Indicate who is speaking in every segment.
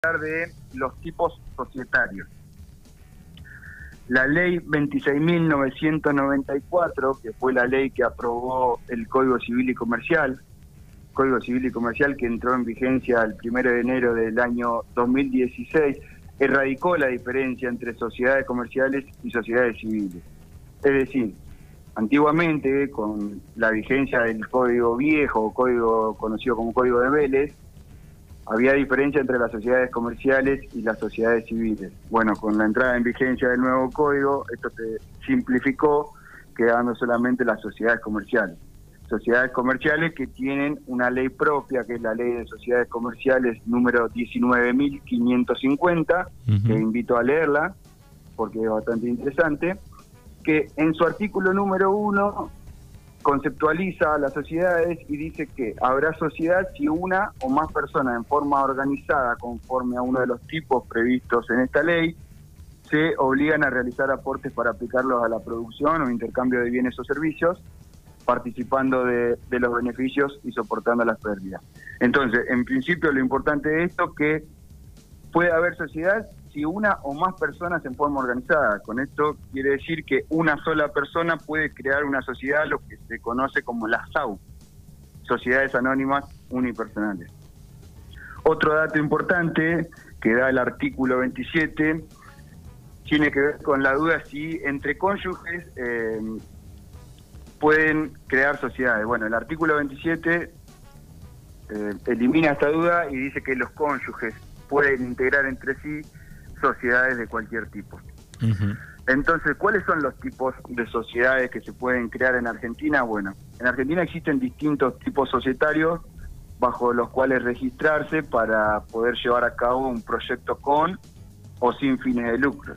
Speaker 1: de los tipos societarios. La ley 26.994, que fue la ley que aprobó el Código Civil y Comercial, Código Civil y Comercial que entró en vigencia el 1 de enero del año 2016, erradicó la diferencia entre sociedades comerciales y sociedades civiles. Es decir, antiguamente, con la vigencia del Código Viejo, código conocido como Código de Vélez, había diferencia entre las sociedades comerciales y las sociedades civiles. Bueno, con la entrada en vigencia del nuevo código, esto se simplificó, quedando solamente las sociedades comerciales. Sociedades comerciales que tienen una ley propia, que es la ley de sociedades comerciales número 19.550, que invito a leerla, porque es bastante interesante, que en su artículo número uno conceptualiza a las sociedades y dice que habrá sociedad si una o más personas en forma organizada conforme a uno de los tipos previstos en esta ley se obligan a realizar aportes para aplicarlos a la producción o intercambio de bienes o servicios, participando de, de los beneficios y soportando las pérdidas. Entonces, en principio lo importante de esto es que puede haber sociedad si una o más personas en forma organizada. Con esto quiere decir que una sola persona puede crear una sociedad, lo que se conoce como las SAU, Sociedades Anónimas Unipersonales. Otro dato importante que da el artículo 27 tiene que ver con la duda si entre cónyuges eh, pueden crear sociedades. Bueno, el artículo 27 eh, elimina esta duda y dice que los cónyuges pueden integrar entre sí sociedades de cualquier tipo. Entonces, ¿cuáles son los tipos de sociedades que se pueden crear en Argentina? Bueno, en Argentina existen distintos tipos societarios bajo los cuales registrarse para poder llevar a cabo un proyecto con o sin fines de lucro.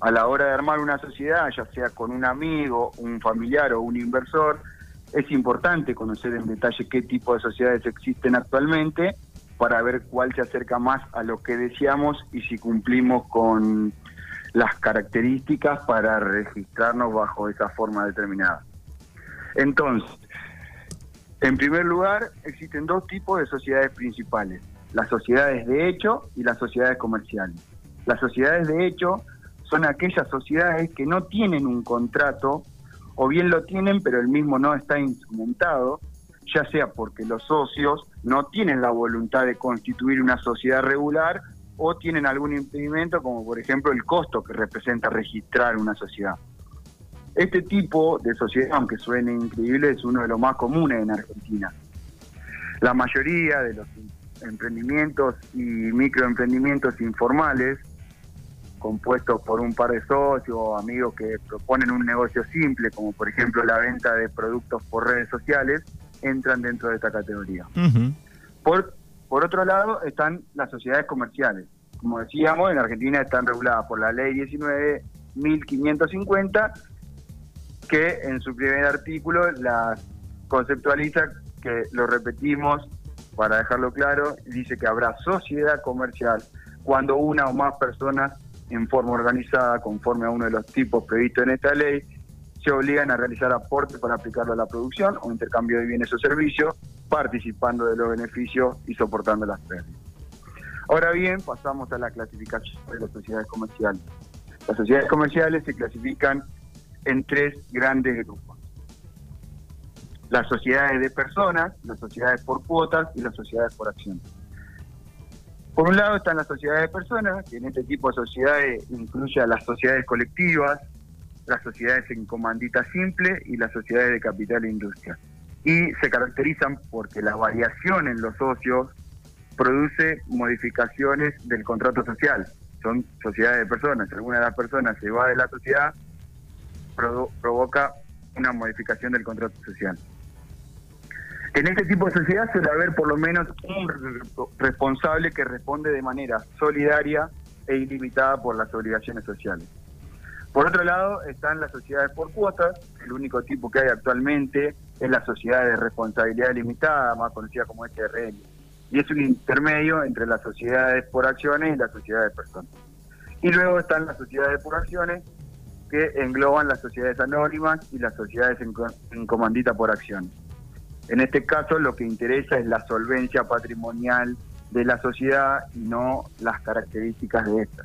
Speaker 1: A la hora de armar una sociedad, ya sea con un amigo, un familiar o un inversor, es importante conocer en detalle qué tipo de sociedades existen actualmente para ver cuál se acerca más a lo que deseamos y si cumplimos con las características para registrarnos bajo esa forma determinada. Entonces, en primer lugar, existen dos tipos de sociedades principales, las sociedades de hecho y las sociedades comerciales. Las sociedades de hecho son aquellas sociedades que no tienen un contrato o bien lo tienen pero el mismo no está instrumentado ya sea porque los socios no tienen la voluntad de constituir una sociedad regular o tienen algún impedimento, como por ejemplo el costo que representa registrar una sociedad. Este tipo de sociedad, aunque suene increíble, es uno de los más comunes en Argentina. La mayoría de los emprendimientos y microemprendimientos informales, compuestos por un par de socios o amigos que proponen un negocio simple, como por ejemplo la venta de productos por redes sociales, entran dentro de esta categoría. por, por otro lado, están las sociedades comerciales. Como decíamos, en Argentina están reguladas por la ley 19.550, que en su primer artículo las conceptualiza, que lo repetimos para dejarlo claro, dice que habrá sociedad comercial cuando una o más personas en forma organizada, conforme a uno de los tipos previstos en esta ley, se obligan a realizar aportes para aplicarlo a la producción o intercambio de bienes o servicios, participando de los beneficios y soportando las pérdidas. Ahora bien, pasamos a la clasificación de las sociedades comerciales. Las sociedades comerciales se clasifican en tres grandes grupos. Las sociedades de personas, las sociedades por cuotas y las sociedades por acciones. Por un lado están las sociedades de personas, que en este tipo de sociedades incluye a las sociedades colectivas, las sociedades en comandita simple y las sociedades de capital e industria. Y se caracterizan porque la variación en los socios produce modificaciones del contrato social. Son sociedades de personas. Si alguna de las personas se va de la sociedad, provoca una modificación del contrato social. En este tipo de sociedad suele haber por lo menos un responsable que responde de manera solidaria e ilimitada por las obligaciones sociales. Por otro lado, están las sociedades por cuotas, el único tipo que hay actualmente es la sociedad de responsabilidad limitada, más conocida como SRL. Y es un intermedio entre las sociedades por acciones y las sociedades de personas. Y luego están las sociedades por acciones, que engloban las sociedades anónimas y las sociedades en, comandita por acciones. En este caso lo que interesa es la solvencia patrimonial de la sociedad y no las características de esta.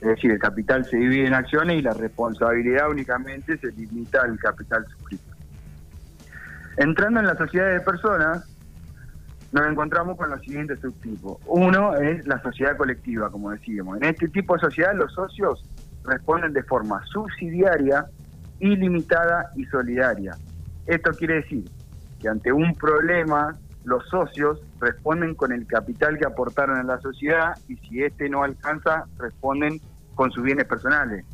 Speaker 1: Es decir, el capital se divide en acciones y la responsabilidad únicamente se limita al capital suscrito. Entrando en la sociedad de personas, nos encontramos con los siguientes subtipos. Uno es la sociedad colectiva, como decíamos. En este tipo de sociedad los socios responden de forma subsidiaria, ilimitada y solidaria. Esto quiere decir que ante un problema los socios responden con el capital que aportaron a la sociedad y si este no alcanza, responden con sus bienes personales.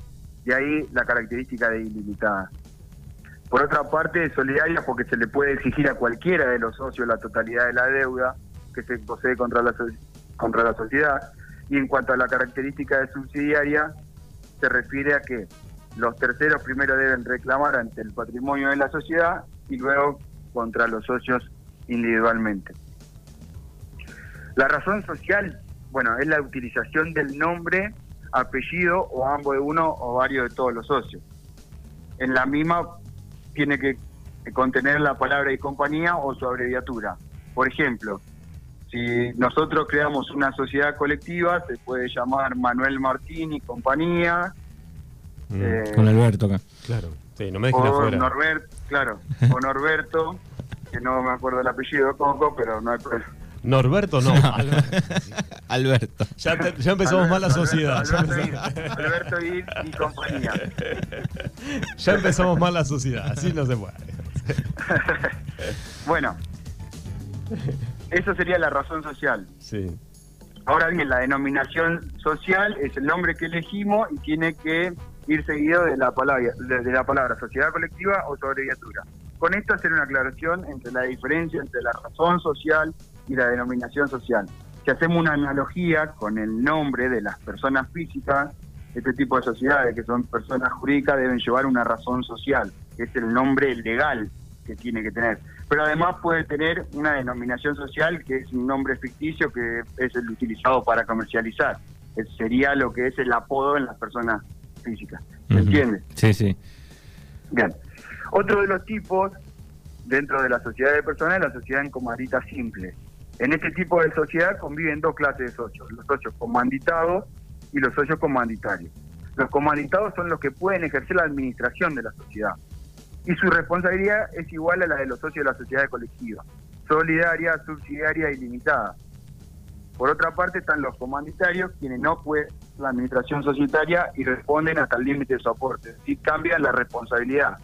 Speaker 1: De ahí la característica de ilimitada. Por otra parte, solidaria porque se le puede exigir a cualquiera de los socios la totalidad de la deuda que se posee contra la, contra la sociedad. Y en cuanto a la característica de subsidiaria, se refiere a que los terceros primero deben reclamar ante el patrimonio de la sociedad y luego contra los socios individualmente. La razón social, bueno, es la utilización del nombre, apellido o ambos de uno o varios de todos los socios. En la misma tiene que contener la palabra y compañía o su abreviatura. Por ejemplo, si nosotros creamos una sociedad colectiva, se puede llamar Manuel Martín y compañía.
Speaker 2: Mm, eh, con Alberto acá.
Speaker 3: Claro, sí, no
Speaker 1: me dejes o Norbert, claro, o Norberto, que no me acuerdo el apellido de Coco, pero no hay problema.
Speaker 3: Norberto no.
Speaker 2: Alberto.
Speaker 3: Ya, empezamos mal la sociedad.
Speaker 1: Alberto, y, y, compañía.
Speaker 3: Ya empezamos mal la sociedad, así no se puede.
Speaker 1: bueno, eso sería la razón social.
Speaker 3: Sí.
Speaker 1: Ahora bien, la denominación social es el nombre que elegimos y tiene que ir seguido de la palabra, de, la palabra sociedad colectiva o su abreviatura. Con esto hacer una aclaración entre la diferencia entre la razón social y la denominación social. Si hacemos una analogía con el nombre de las personas físicas, este tipo de sociedades que son personas jurídicas deben llevar una razón social, que es el nombre legal que tiene que tener. Pero además puede tener una denominación social que es un nombre ficticio que es el utilizado para comercializar. sería lo que es el apodo en las personas físicas. ¿Se entiende?
Speaker 2: Sí, sí.
Speaker 1: Bien. Otro de los tipos dentro de la sociedad de personas es la sociedad en comandita simple. En este tipo de sociedad conviven dos clases de socios, los socios comanditados y los socios comanditarios. Los comanditados son los que pueden ejercer la administración de la sociedad y su responsabilidad es igual a la de los socios de la sociedad colectiva, solidaria, subsidiaria y limitada. Por otra parte están los comanditarios, quienes no pueden la administración societaria y responden hasta el límite de su aporte, y cambian la responsabilidad.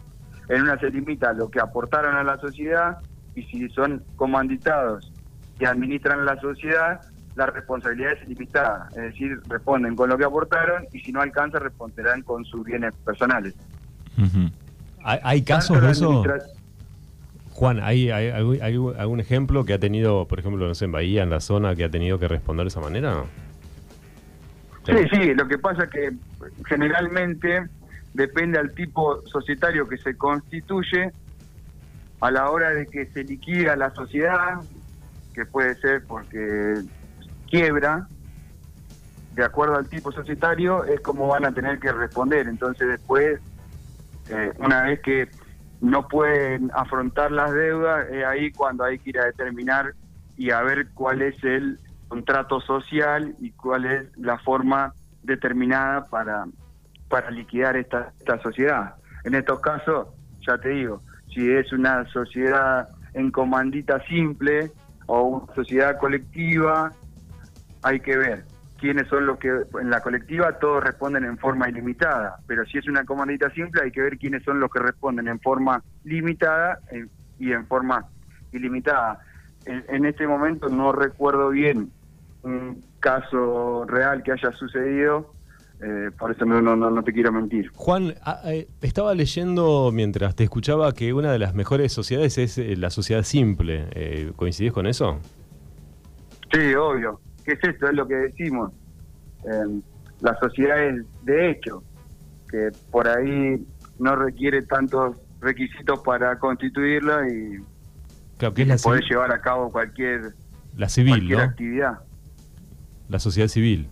Speaker 1: En una se limita a lo que aportaron a la sociedad y si son comanditados que administran la sociedad, la responsabilidad es limitada, es decir, responden con lo que aportaron y si no alcanza, responderán con sus bienes personales.
Speaker 3: ¿Hay, casos de eso? Juan, ¿hay, hay, algún ejemplo que ha tenido, por ejemplo, no sé, en Bahía, en la zona, que ha tenido que responder de esa manera?
Speaker 1: Sí, sí, lo que pasa es que generalmente depende al tipo societario que se constituye a la hora de que se liquida la sociedad, que puede ser porque quiebra, de acuerdo al tipo societario, es como van a tener que responder. Entonces después, eh, una vez que no pueden afrontar las deudas, es ahí cuando hay que ir a determinar y a ver cuál es el contrato social y cuál es la forma determinada para, para liquidar esta, esta sociedad. En estos casos, ya te digo, si es una sociedad en comandita simple, o una sociedad colectiva, hay que ver quiénes son los que en la colectiva todos responden en forma ilimitada, pero si es una comandita simple hay que ver quiénes son los que responden en forma limitada y en forma ilimitada. En, este momento no recuerdo bien un caso real que haya sucedido, eh, por eso no, no, no, te quiero mentir.
Speaker 3: Juan, ah, eh, estaba leyendo mientras te escuchaba que una de las mejores sociedades es eh, la sociedad simple. Eh, ¿Coincidís con eso?
Speaker 1: Sí, obvio. ¿Qué es esto? Es lo que decimos. la sociedad es de hecho, que por ahí no requiere tantos requisitos para constituirla y,
Speaker 3: claro, que es
Speaker 1: poder llevar a cabo cualquier,
Speaker 3: la civil,
Speaker 1: cualquier actividad.
Speaker 3: La sociedad civil.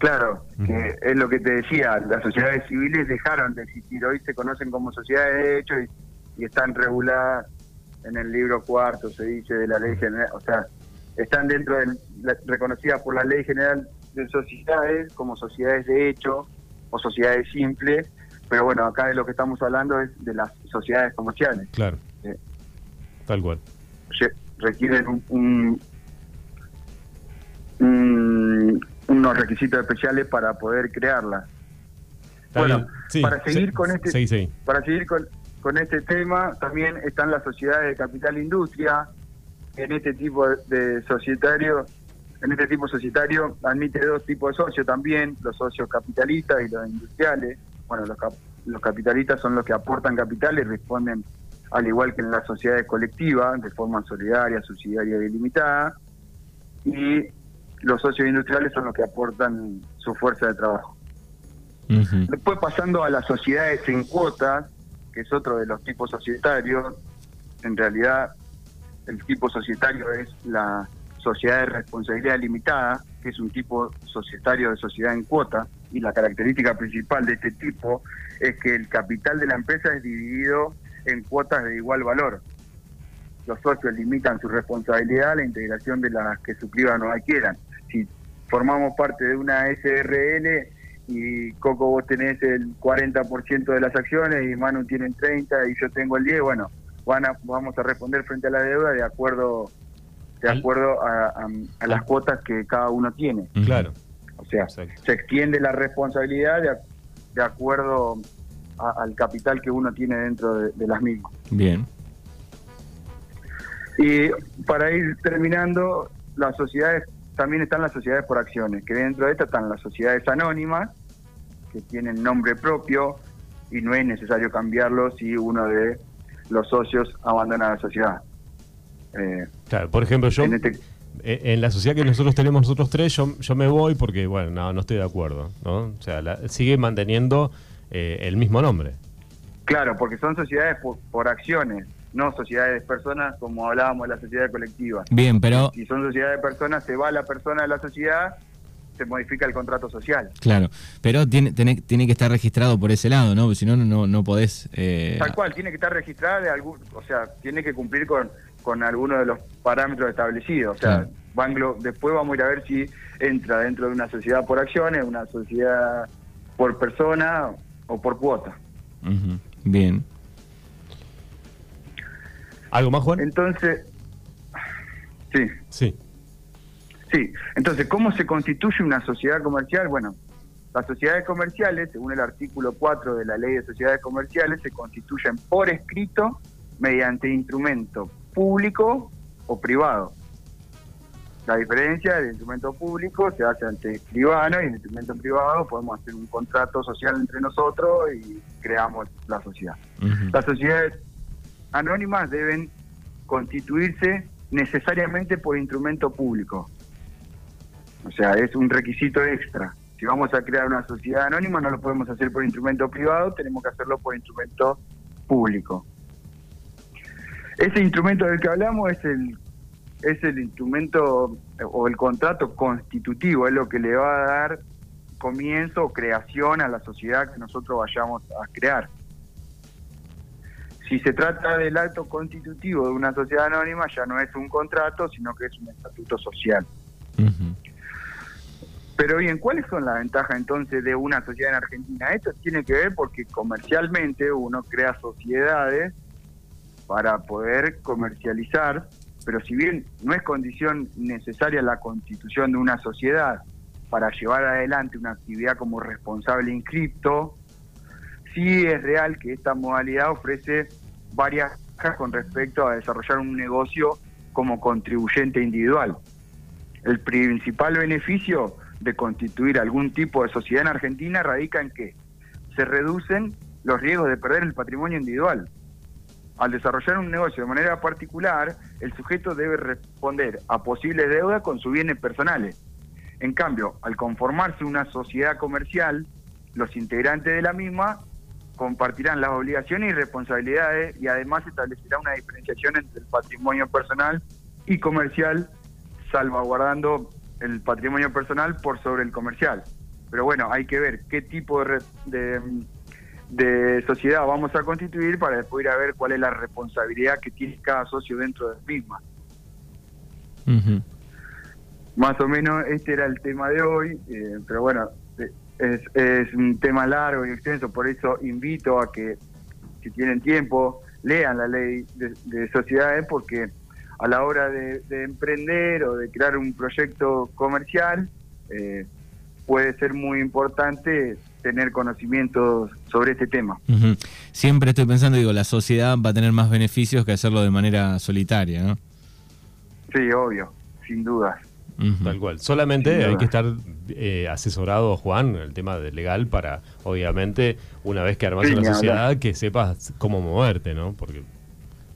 Speaker 1: Claro, que es lo que te decía, las sociedades civiles dejaron de existir, hoy se conocen como sociedades de derecho y, están reguladas en el libro cuarto, se dice, de la ley general, o sea, están dentro de reconocidas por la Ley General de Sociedades como sociedades de hecho o sociedades simples, pero bueno, acá de lo que estamos hablando es de las sociedades comerciales.
Speaker 3: Claro. Eh, Tal cual.
Speaker 1: Requieren un, unos requisitos especiales para poder crearlas. bueno, para seguir con este para seguir con, con este tema también están las sociedades de capital industria. En este tipo de societario en este tipo societario admite dos tipos de socios también los socios capitalistas y los industriales. Bueno los, los capitalistas son los que aportan capital y responden al igual que en las sociedades colectivas de forma solidaria subsidiaria y limitada y los socios industriales son los que aportan su fuerza de trabajo Después pasando a las sociedades en cuotas, que es otro de los tipos societarios, en realidad el tipo societario es la sociedad de responsabilidad limitada, que es un tipo societario de sociedad en cuota, y la característica principal de este tipo es que el capital de la empresa es dividido en cuotas de igual valor. Los socios limitan su responsabilidad a la integración de las que suscriban o adquieran. Si formamos parte de una SRL, y Coco vos tenés el 40% de las acciones y Manu tiene el 30 y yo tengo el 10, bueno, van vamos a responder frente a la deuda de acuerdo de acuerdo a, las cuotas que cada uno tiene.
Speaker 3: Claro.
Speaker 1: O sea, se extiende la responsabilidad de, acuerdo al capital que uno tiene dentro de, de las mismas.
Speaker 2: Bien.
Speaker 1: Y para ir terminando, las sociedades también están las sociedades por acciones, que dentro de estas están las sociedades anónimas, que tienen nombre propio y no es necesario cambiarlo si uno de los socios abandona la sociedad.
Speaker 3: Eh, claro, por ejemplo, yo este eh, en, la sociedad que nosotros tenemos nosotros tres, yo, yo me voy porque, bueno, no, no estoy de acuerdo, ¿no? O sea, sigue manteniendo eh, el mismo nombre.
Speaker 1: Claro, porque son sociedades por, acciones, no sociedades de personas como hablábamos de la sociedad colectiva.
Speaker 2: Bien, pero...
Speaker 1: Si son sociedades de personas, se va la persona de la sociedad se modifica el contrato social.
Speaker 2: Claro, pero tiene, tiene, tiene que estar registrado por ese lado, ¿no? Porque si no, no, no podés...
Speaker 1: Eh... Tal cual, tiene que estar registrado de algún, o sea, tiene que cumplir con, con alguno de los parámetros establecidos. O sea, después vamos a ir a ver si entra dentro de una sociedad por acciones, una sociedad por persona o por cuota.
Speaker 2: Bien.
Speaker 3: ¿Algo más, Juan?
Speaker 1: Entonces, sí.
Speaker 3: Sí.
Speaker 1: Sí, entonces, ¿cómo se constituye una sociedad comercial? Bueno, las sociedades comerciales, según el artículo 4 de la Ley de Sociedades Comerciales, se constituyen por escrito mediante instrumento público o privado. La diferencia del instrumento público se hace ante escribano y el instrumento privado podemos hacer un contrato social entre nosotros y creamos la sociedad. Las sociedades anónimas deben constituirse necesariamente por instrumento público. O sea, es un requisito extra. Si vamos a crear una sociedad anónima, no lo podemos hacer por instrumento privado, tenemos que hacerlo por instrumento público. Ese instrumento del que hablamos es el es el instrumento o el contrato constitutivo, es lo que le va a dar comienzo o creación a la sociedad que nosotros vayamos a crear. Si se trata del acto constitutivo de una sociedad anónima, ya no es un contrato, sino que es un estatuto social. Pero bien, ¿cuáles son las ventajas entonces de una sociedad en Argentina? Esto tiene que ver porque comercialmente uno crea sociedades para poder comercializar, pero si bien no es condición necesaria la constitución de una sociedad para llevar adelante una actividad como responsable inscripto, sí es real que esta modalidad ofrece varias con respecto a desarrollar un negocio como contribuyente individual. El principal beneficio de constituir algún tipo de sociedad en Argentina radica en que se reducen los riesgos de perder el patrimonio individual. Al desarrollar un negocio de manera particular, el sujeto debe responder a posibles deudas con sus bienes personales. En cambio, al conformarse una sociedad comercial, los integrantes de la misma compartirán las obligaciones y responsabilidades y además establecerá una diferenciación entre el patrimonio personal y comercial, salvaguardando el patrimonio personal por sobre el comercial. Pero bueno, hay que ver qué tipo de, de, sociedad vamos a constituir para después ir a ver cuál es la responsabilidad que tiene cada socio dentro de la misma. más o menos este era el tema de hoy, eh, pero bueno, es, es un tema largo y extenso, por eso invito a que si tienen tiempo, lean la ley de, sociedades porque a la hora de, emprender o de crear un proyecto comercial eh, puede ser muy importante tener conocimientos sobre este tema.
Speaker 2: Siempre estoy pensando, digo, la sociedad va a tener más beneficios que hacerlo de manera solitaria, ¿no?
Speaker 1: Sí, obvio, sin dudas.
Speaker 3: Tal cual. Solamente hay que estar eh, asesorado, Juan, el tema de legal para, obviamente, una vez que armas una sociedad, que sepas cómo moverte, ¿no? Porque.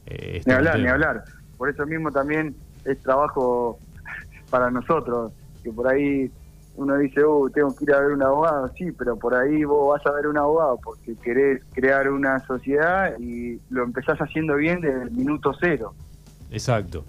Speaker 1: Eh, ni hablar, ni hablar. Por eso mismo también es trabajo para nosotros, que por ahí uno dice, uh, tengo que ir a ver un abogado, sí, pero por ahí vos vas a ver un abogado porque querés crear una sociedad y lo empezás haciendo bien desde el minuto cero.
Speaker 3: Exacto,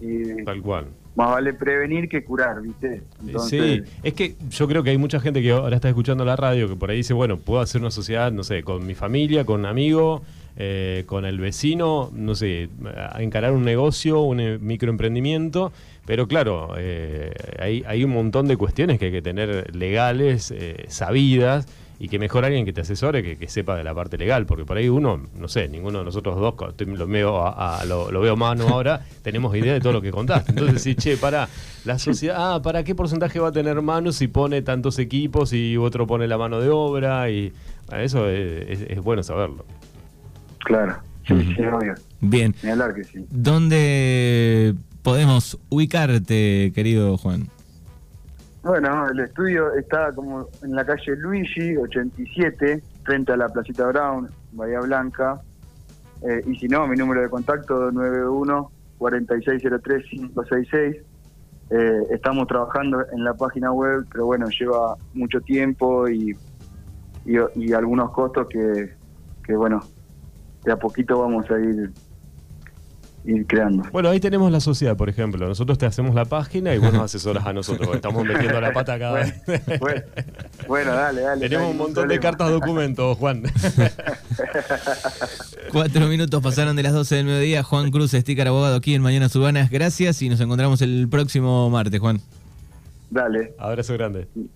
Speaker 3: tal cual
Speaker 1: más vale prevenir que curar, ¿viste?
Speaker 3: Sí, es que yo creo que hay mucha gente que ahora está escuchando la radio que por ahí dice, bueno, puedo hacer una sociedad, no sé, con mi familia, con un amigo, eh, con el vecino, no sé, a encarar un negocio, un eh, microemprendimiento, pero claro, eh, hay, hay, un montón de cuestiones que hay que tener legales, sabidas y que mejor alguien que te asesore que, sepa de la parte legal, porque por ahí uno, no sé, ninguno de nosotros dos, lo veo, a, lo, veo mano ahora, tenemos idea de todo lo que contaste. Entonces, sí, che, para la sociedad, ah, ¿para qué porcentaje va a tener mano si pone tantos equipos y otro pone la mano de obra? y Eso es, bueno saberlo.
Speaker 1: Claro, sí, obvio.
Speaker 2: Bien. Que sí. ¿Dónde podemos ubicarte, querido Juan?
Speaker 1: Bueno, el estudio está como en la calle Luigi, 87, frente a la Placita Brown, Bahía Blanca. Eh, y si no, mi número de contacto 91 4603 566. Eh, estamos trabajando en la página web, pero bueno, lleva mucho tiempo y, y, algunos costos que, que, bueno, de a poquito vamos a ir ir creando.
Speaker 3: Bueno, ahí tenemos la sociedad, por ejemplo. Nosotros te hacemos la página y vos nos asesoras a nosotros. Estamos metiendo la pata cada vez.
Speaker 1: Bueno, dale, dale.
Speaker 3: Tenemos un montón de cartas documentos, Juan.
Speaker 2: Cuatro minutos pasaron de las 12 del mediodía. Juan Cruz, sticker abogado aquí en Mañanas Urbanas. Gracias y nos encontramos el próximo martes, Juan.
Speaker 1: Dale.
Speaker 3: Abrazo grande.